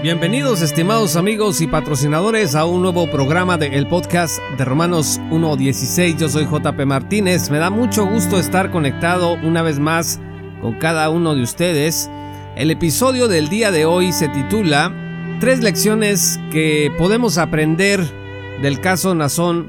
Bienvenidos estimados amigos y patrocinadores a un nuevo programa del el podcast de Romanos 1.16. Yo soy JP Martínez. Me da mucho gusto estar conectado una vez más con cada uno de ustedes. El episodio del día de hoy se titula Tres lecciones que podemos aprender del caso Nazón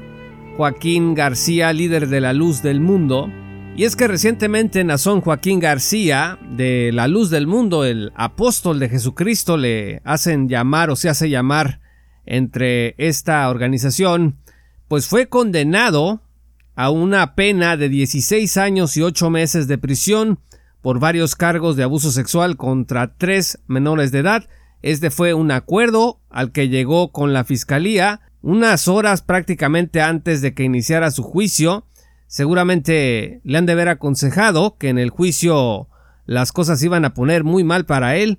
Joaquín García, líder de la luz del mundo. Y es que recientemente Nazón Joaquín García, de la luz del mundo, el apóstol de Jesucristo, le hacen llamar o se hace llamar entre esta organización, pues fue condenado a una pena de 16 años y 8 meses de prisión por varios cargos de abuso sexual contra tres menores de edad. Este fue un acuerdo al que llegó con la fiscalía unas horas prácticamente antes de que iniciara su juicio Seguramente le han de haber aconsejado que en el juicio las cosas iban a poner muy mal para él,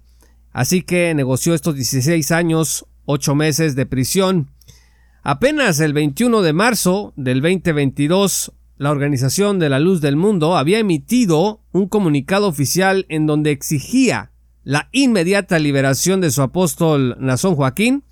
así que negoció estos 16 años, 8 meses de prisión. Apenas el 21 de marzo del 2022, la Organización de la Luz del Mundo había emitido un comunicado oficial en donde exigía la inmediata liberación de su apóstol Nazón Joaquín,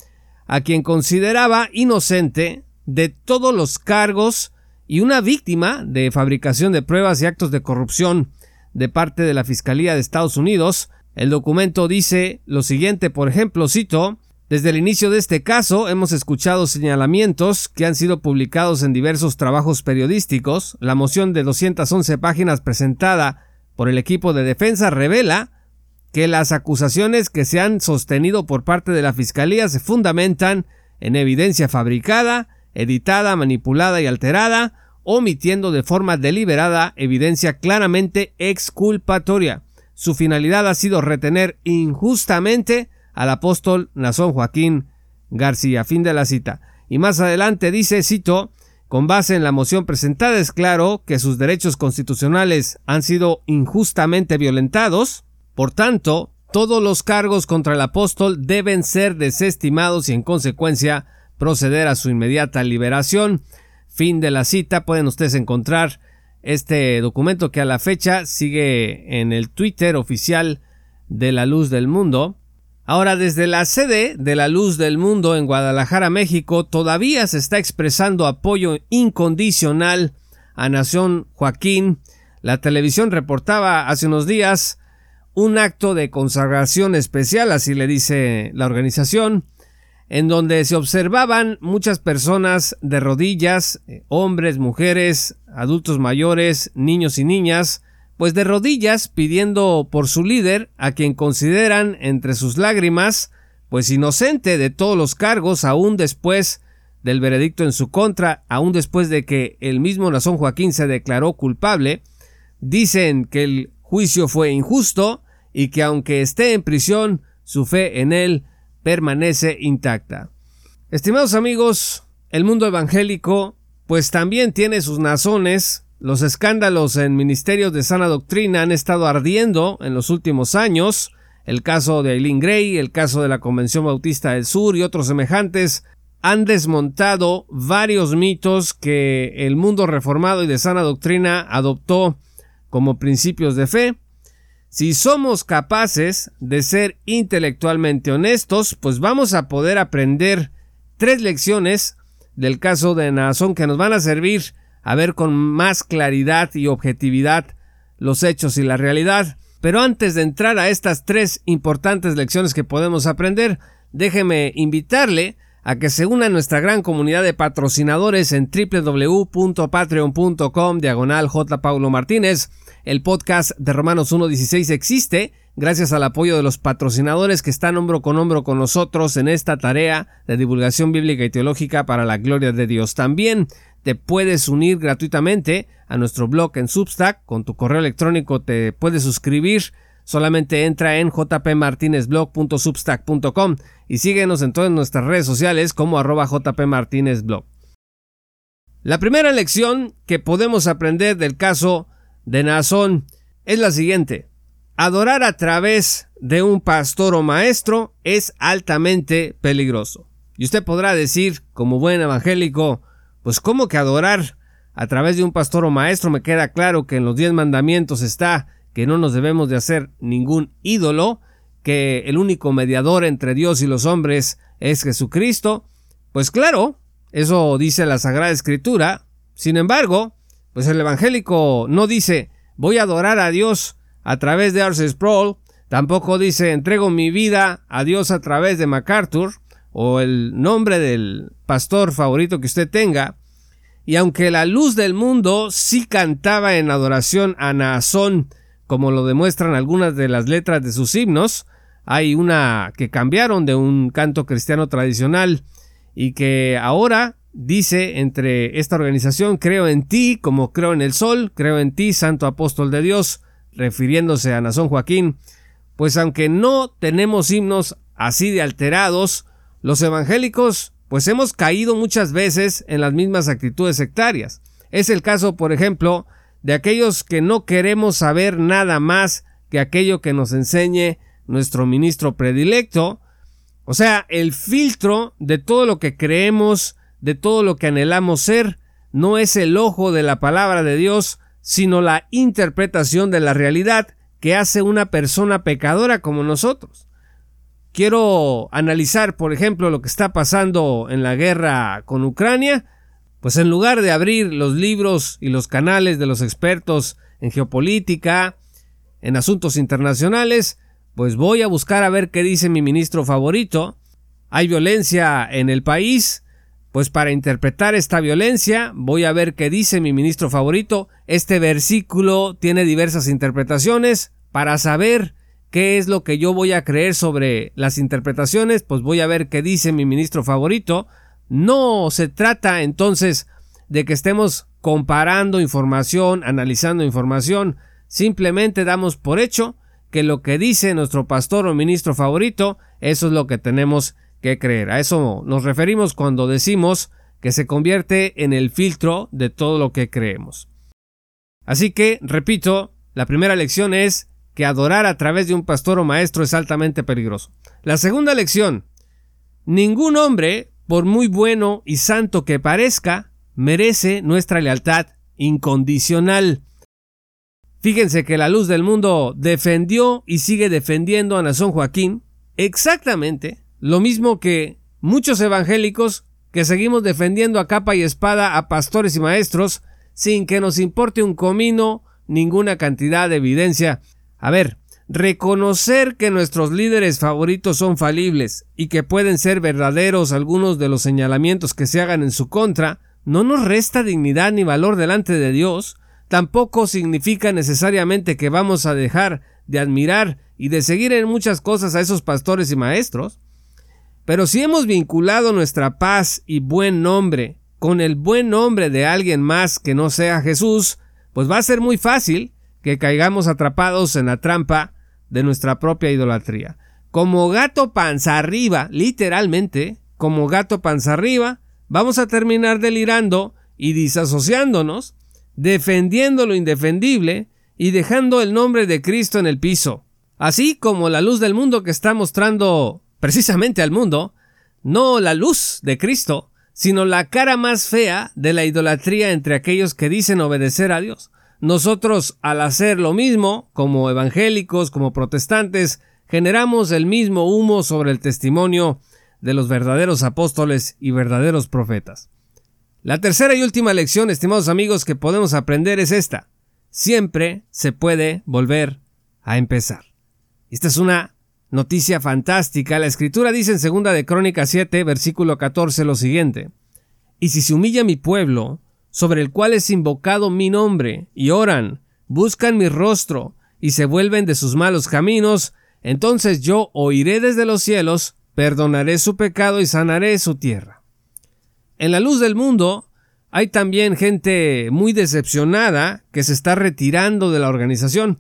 a quien consideraba inocente de todos los cargos y una víctima de fabricación de pruebas y actos de corrupción de parte de la Fiscalía de Estados Unidos. El documento dice lo siguiente, por ejemplo, cito, desde el inicio de este caso hemos escuchado señalamientos que han sido publicados en diversos trabajos periodísticos. La moción de 211 páginas presentada por el equipo de defensa revela que las acusaciones que se han sostenido por parte de la Fiscalía se fundamentan en evidencia fabricada, editada, manipulada y alterada, omitiendo de forma deliberada evidencia claramente exculpatoria. Su finalidad ha sido retener injustamente al apóstol Nazón Joaquín García. Fin de la cita. Y más adelante dice, cito, con base en la moción presentada es claro que sus derechos constitucionales han sido injustamente violentados, por tanto, todos los cargos contra el apóstol deben ser desestimados y en consecuencia proceder a su inmediata liberación. Fin de la cita. Pueden ustedes encontrar este documento que a la fecha sigue en el Twitter oficial de la Luz del Mundo. Ahora, desde la sede de la Luz del Mundo en Guadalajara, México, todavía se está expresando apoyo incondicional a Nación Joaquín. La televisión reportaba hace unos días un acto de consagración especial, así le dice la organización, en donde se observaban muchas personas de rodillas, eh, hombres, mujeres, adultos mayores, niños y niñas, pues de rodillas pidiendo por su líder, a quien consideran entre sus lágrimas, pues inocente de todos los cargos, aún después del veredicto en su contra, aún después de que el mismo Nazón Joaquín se declaró culpable, dicen que el juicio fue injusto y que aunque esté en prisión, su fe en él permanece intacta. Estimados amigos, el mundo evangélico pues también tiene sus nazones. Los escándalos en ministerios de sana doctrina han estado ardiendo en los últimos años. El caso de Eileen Gray, el caso de la Convención Bautista del Sur y otros semejantes han desmontado varios mitos que el mundo reformado y de sana doctrina adoptó como principios de fe. Si somos capaces de ser intelectualmente honestos, pues vamos a poder aprender tres lecciones del caso de Nazón que nos van a servir a ver con más claridad y objetividad los hechos y la realidad. Pero antes de entrar a estas tres importantes lecciones que podemos aprender, déjeme invitarle a que se una nuestra gran comunidad de patrocinadores en www.patreon.com diagonal J. Paulo Martínez el podcast de Romanos 1.16 existe gracias al apoyo de los patrocinadores que están hombro con hombro con nosotros en esta tarea de divulgación bíblica y teológica para la gloria de Dios. También te puedes unir gratuitamente a nuestro blog en Substack. Con tu correo electrónico te puedes suscribir. Solamente entra en jpmartinezblog.substack.com y síguenos en todas nuestras redes sociales como arroba jpmartinezblog. La primera lección que podemos aprender del caso de Nazón es la siguiente. Adorar a través de un pastor o maestro es altamente peligroso. Y usted podrá decir, como buen evangélico, pues ¿cómo que adorar a través de un pastor o maestro? Me queda claro que en los diez mandamientos está que no nos debemos de hacer ningún ídolo, que el único mediador entre Dios y los hombres es Jesucristo. Pues claro, eso dice la Sagrada Escritura. Sin embargo, pues el evangélico no dice voy a adorar a Dios a través de Arce Sproul, tampoco dice entrego mi vida a Dios a través de MacArthur o el nombre del pastor favorito que usted tenga. Y aunque la luz del mundo sí cantaba en adoración a Naasón, como lo demuestran algunas de las letras de sus himnos, hay una que cambiaron de un canto cristiano tradicional y que ahora dice entre esta organización creo en ti como creo en el sol, creo en ti santo apóstol de Dios, refiriéndose a Nazón Joaquín, pues aunque no tenemos himnos así de alterados, los evangélicos pues hemos caído muchas veces en las mismas actitudes sectarias. Es el caso, por ejemplo, de aquellos que no queremos saber nada más que aquello que nos enseñe nuestro ministro predilecto, o sea, el filtro de todo lo que creemos, de todo lo que anhelamos ser, no es el ojo de la palabra de Dios, sino la interpretación de la realidad que hace una persona pecadora como nosotros. Quiero analizar, por ejemplo, lo que está pasando en la guerra con Ucrania, pues en lugar de abrir los libros y los canales de los expertos en geopolítica, en asuntos internacionales, pues voy a buscar a ver qué dice mi ministro favorito. Hay violencia en el país, pues para interpretar esta violencia voy a ver qué dice mi ministro favorito. Este versículo tiene diversas interpretaciones. Para saber qué es lo que yo voy a creer sobre las interpretaciones, pues voy a ver qué dice mi ministro favorito. No se trata entonces de que estemos comparando información, analizando información, simplemente damos por hecho que lo que dice nuestro pastor o ministro favorito, eso es lo que tenemos que creer. A eso nos referimos cuando decimos que se convierte en el filtro de todo lo que creemos. Así que, repito, la primera lección es que adorar a través de un pastor o maestro es altamente peligroso. La segunda lección, ningún hombre, por muy bueno y santo que parezca, merece nuestra lealtad incondicional. Fíjense que la luz del mundo defendió y sigue defendiendo a Nazón Joaquín exactamente lo mismo que muchos evangélicos que seguimos defendiendo a capa y espada a pastores y maestros sin que nos importe un comino ninguna cantidad de evidencia. A ver, reconocer que nuestros líderes favoritos son falibles y que pueden ser verdaderos algunos de los señalamientos que se hagan en su contra, no nos resta dignidad ni valor delante de Dios, tampoco significa necesariamente que vamos a dejar de admirar y de seguir en muchas cosas a esos pastores y maestros. Pero si hemos vinculado nuestra paz y buen nombre con el buen nombre de alguien más que no sea Jesús, pues va a ser muy fácil que caigamos atrapados en la trampa de nuestra propia idolatría. Como gato panza arriba, literalmente, como gato panza arriba, vamos a terminar delirando y disasociándonos defendiendo lo indefendible y dejando el nombre de Cristo en el piso. Así como la luz del mundo que está mostrando precisamente al mundo, no la luz de Cristo, sino la cara más fea de la idolatría entre aquellos que dicen obedecer a Dios. Nosotros, al hacer lo mismo, como evangélicos, como protestantes, generamos el mismo humo sobre el testimonio de los verdaderos apóstoles y verdaderos profetas. La tercera y última lección, estimados amigos, que podemos aprender es esta. Siempre se puede volver a empezar. Esta es una noticia fantástica. La escritura dice en segunda de Crónicas 7, versículo 14 lo siguiente. Y si se humilla mi pueblo, sobre el cual es invocado mi nombre, y oran, buscan mi rostro, y se vuelven de sus malos caminos, entonces yo oiré desde los cielos, perdonaré su pecado y sanaré su tierra. En la luz del mundo hay también gente muy decepcionada que se está retirando de la organización.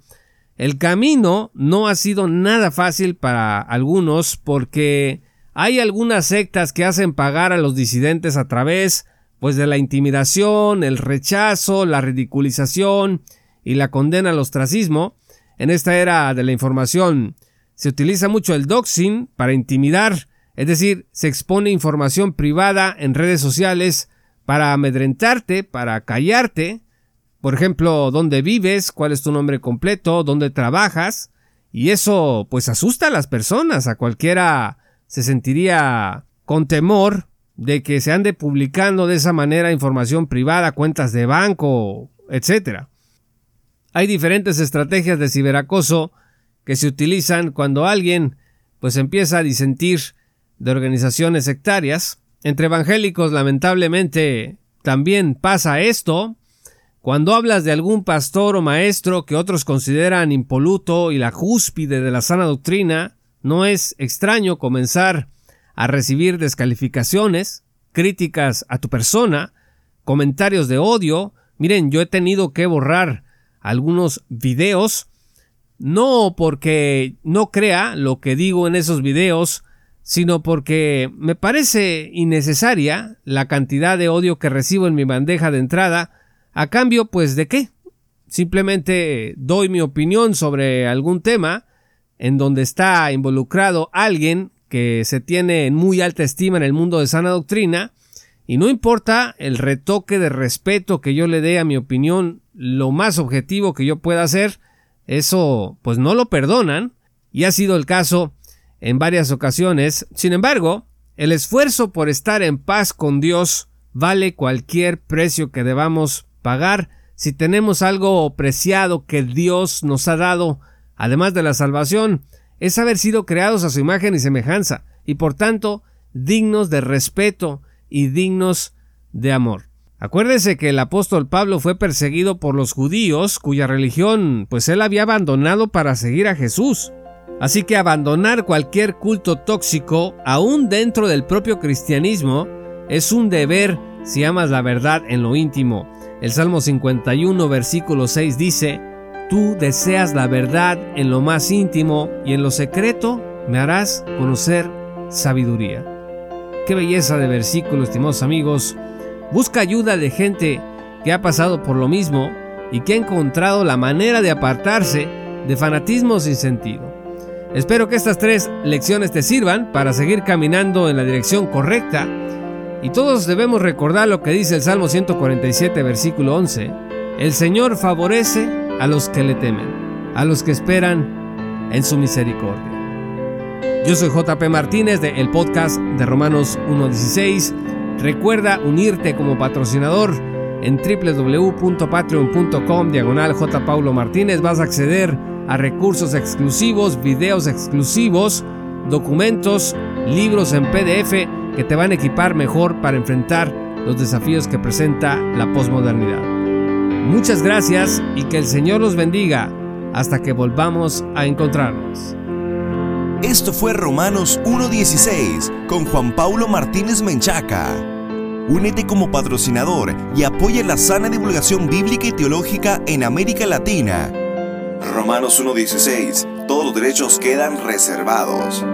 El camino no ha sido nada fácil para algunos porque hay algunas sectas que hacen pagar a los disidentes a través pues de la intimidación, el rechazo, la ridiculización y la condena al ostracismo. En esta era de la información se utiliza mucho el doxing para intimidar, es decir, se expone información privada en redes sociales para amedrentarte, para callarte, por ejemplo, dónde vives, cuál es tu nombre completo, dónde trabajas, y eso pues asusta a las personas, a cualquiera se sentiría con temor de que se ande publicando de esa manera información privada, cuentas de banco, etc. Hay diferentes estrategias de ciberacoso que se utilizan cuando alguien pues empieza a disentir de organizaciones sectarias. Entre evangélicos lamentablemente también pasa esto, cuando hablas de algún pastor o maestro que otros consideran impoluto y la cúspide de la sana doctrina, no es extraño comenzar a recibir descalificaciones, críticas a tu persona, comentarios de odio. Miren, yo he tenido que borrar algunos videos, no porque no crea lo que digo en esos videos, sino porque me parece innecesaria la cantidad de odio que recibo en mi bandeja de entrada a cambio, pues, ¿de qué? Simplemente doy mi opinión sobre algún tema en donde está involucrado alguien que se tiene en muy alta estima en el mundo de sana doctrina, y no importa el retoque de respeto que yo le dé a mi opinión, lo más objetivo que yo pueda hacer, eso pues no lo perdonan, y ha sido el caso en varias ocasiones. Sin embargo, el esfuerzo por estar en paz con Dios vale cualquier precio que debamos pagar si tenemos algo preciado que Dios nos ha dado, además de la salvación, es haber sido creados a su imagen y semejanza, y por tanto dignos de respeto y dignos de amor. Acuérdese que el apóstol Pablo fue perseguido por los judíos, cuya religión pues él había abandonado para seguir a Jesús. Así que abandonar cualquier culto tóxico, aún dentro del propio cristianismo, es un deber si amas la verdad en lo íntimo el Salmo 51, versículo 6 dice, Tú deseas la verdad en lo más íntimo y en lo secreto me harás conocer sabiduría. Qué belleza de versículo, estimados amigos. Busca ayuda de gente que ha pasado por lo mismo y que ha encontrado la manera de apartarse de fanatismo sin sentido. Espero que estas tres lecciones te sirvan para seguir caminando en la dirección correcta y todos debemos recordar lo que dice el Salmo 147, versículo 11. El Señor favorece a los que le temen, a los que esperan en su misericordia. Yo soy JP Martínez de el podcast de Romanos 1.16. Recuerda unirte como patrocinador en www.patreon.com diagonal. Paulo Martínez. Vas a acceder a recursos exclusivos, videos exclusivos, documentos, libros en PDF que te van a equipar mejor para enfrentar los desafíos que presenta la posmodernidad. Muchas gracias y que el Señor los bendiga hasta que volvamos a encontrarnos. Esto fue Romanos 1.16 con Juan Paulo Martínez Menchaca. Únete como patrocinador y apoya la sana divulgación bíblica y teológica en América Latina. Romanos 1.16. Todos los derechos quedan reservados.